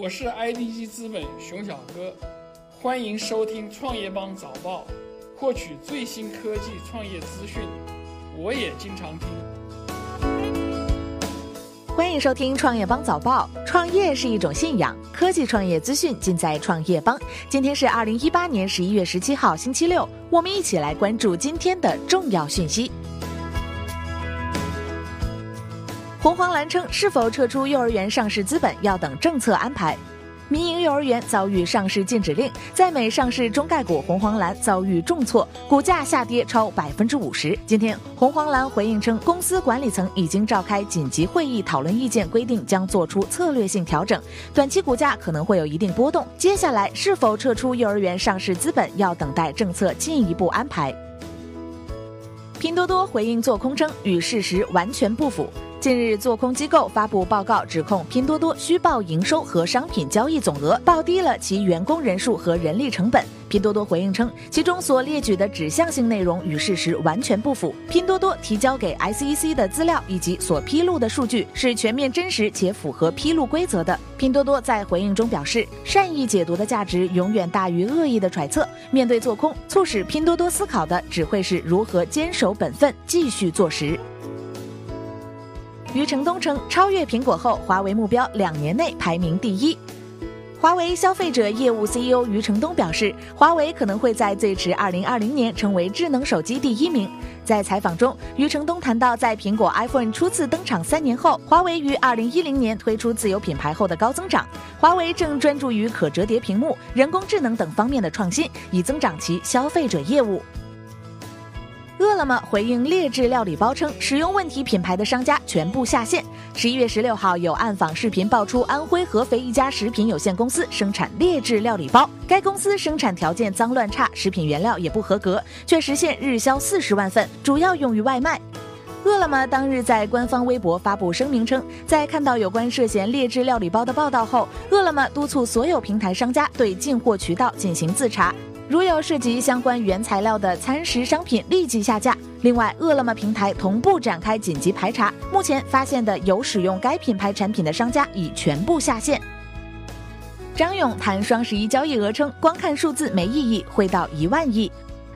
我是 IDG 资本熊小哥，欢迎收听创业邦早报，获取最新科技创业资讯。我也经常听。欢迎收听创业邦早报。创业是一种信仰，科技创业资讯尽在创业邦。今天是二零一八年十一月十七号，星期六，我们一起来关注今天的重要讯息。红黄蓝称是否撤出幼儿园上市资本要等政策安排。民营幼儿园遭遇上市禁止令，在美上市中概股红黄蓝遭遇重挫，股价下跌超百分之五十。今天红黄蓝回应称，公司管理层已经召开紧急会议讨论意见，规定将做出策略性调整，短期股价可能会有一定波动。接下来是否撤出幼儿园上市资本，要等待政策进一步安排。拼多多回应做空称，与事实完全不符。近日，做空机构发布报告，指控拼多多虚报营收和商品交易总额，报低了其员工人数和人力成本。拼多多回应称，其中所列举的指向性内容与事实完全不符。拼多多提交给 SEC 的资料以及所披露的数据是全面真实且符合披露规则的。拼多多在回应中表示，善意解读的价值永远大于恶意的揣测。面对做空，促使拼多多思考的只会是如何坚守本分，继续做实。余承东称，超越苹果后，华为目标两年内排名第一。华为消费者业务 CEO 余承东表示，华为可能会在最迟2020年成为智能手机第一名。在采访中，余承东谈到，在苹果 iPhone 初次登场三年后，华为于2010年推出自有品牌后的高增长。华为正专注于可折叠屏幕、人工智能等方面的创新，以增长其消费者业务。饿了么回应劣质料理包称，使用问题品牌的商家全部下线。十一月十六号，有暗访视频爆出安徽合肥一家食品有限公司生产劣质料理包，该公司生产条件脏乱差，食品原料也不合格，却实现日销四十万份，主要用于外卖。饿了么当日在官方微博发布声明称，在看到有关涉嫌劣质料理包的报道后，饿了么督促所有平台商家对进货渠道进行自查。如有涉及相关原材料的餐食商品，立即下架。另外，饿了么平台同步展开紧急排查，目前发现的有使用该品牌产品的商家已全部下线。张勇谈双十一交易额称，光看数字没意义，会到一万亿。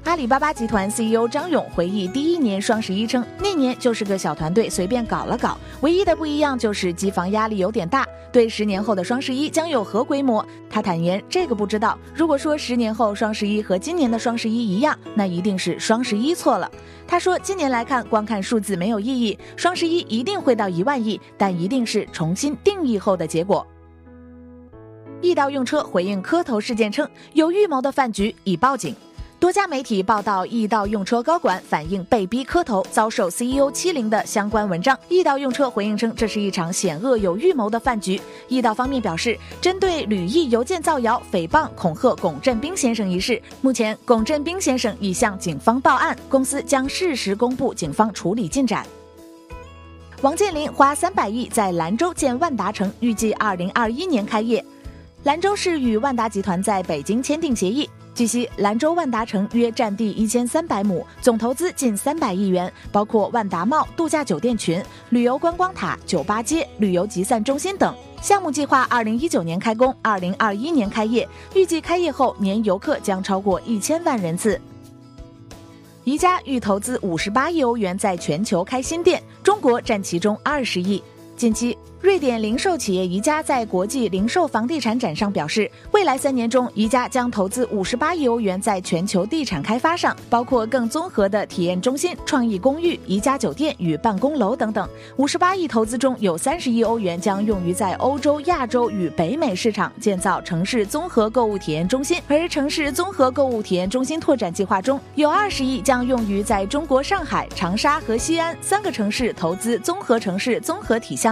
阿里巴巴集团 CEO 张勇回忆第一年双十一称，那年就是个小团队随便搞了搞，唯一的不一样就是机房压力有点大。对十年后的双十一将有何规模，他坦言这个不知道。如果说十年后双十一和今年的双十一一样，那一定是双十一错了。他说，今年来看，光看数字没有意义，双十一一定会到一万亿，但一定是重新定义后的结果。易到用车回应磕头事件称，有预谋的饭局已报警。多家媒体报道，易到用车高管反映被逼磕头，遭受 CEO 欺凌的相关文章。易到用车回应称，这是一场险恶有预谋的饭局。易到方面表示，针对吕毅邮件造谣、诽谤、恐吓龚振兵先生一事，目前龚振兵先生已向警方报案，公司将适时公布警方处理进展。王健林花三百亿在兰州建万达城，预计二零二一年开业。兰州市与万达集团在北京签订协议。据悉，兰州万达城约占地一千三百亩，总投资近三百亿元，包括万达茂度假酒店群、旅游观光塔、酒吧街、旅游集散中心等。项目计划二零一九年开工，二零二一年开业，预计开业后年游客将超过一千万人次。宜家欲投资五十八亿欧元在全球开新店，中国占其中二十亿。近期。瑞典零售企业宜家在国际零售房地产展上表示，未来三年中，宜家将投资五十八亿欧元在全球地产开发上，包括更综合的体验中心、创意公寓、宜家酒店与办公楼等等。五十八亿投资中有三十亿欧元将用于在欧洲、亚洲与北美市场建造城市综合购物体验中心，而城市综合购物体验中心拓展计划中有二十亿将用于在中国上海、长沙和西安三个城市投资综合城市综合体项